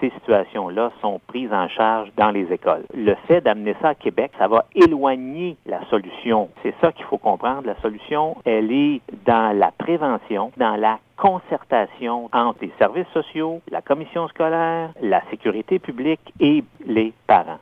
ces situations-là sont prises en charge dans les écoles. Le fait d'amener ça à Québec, ça va éloigner la solution. C'est ça qu'il faut comprendre. La solution, elle est dans la prévention, dans la concertation entre les services sociaux, la commission scolaire, la sécurité publique et les parents.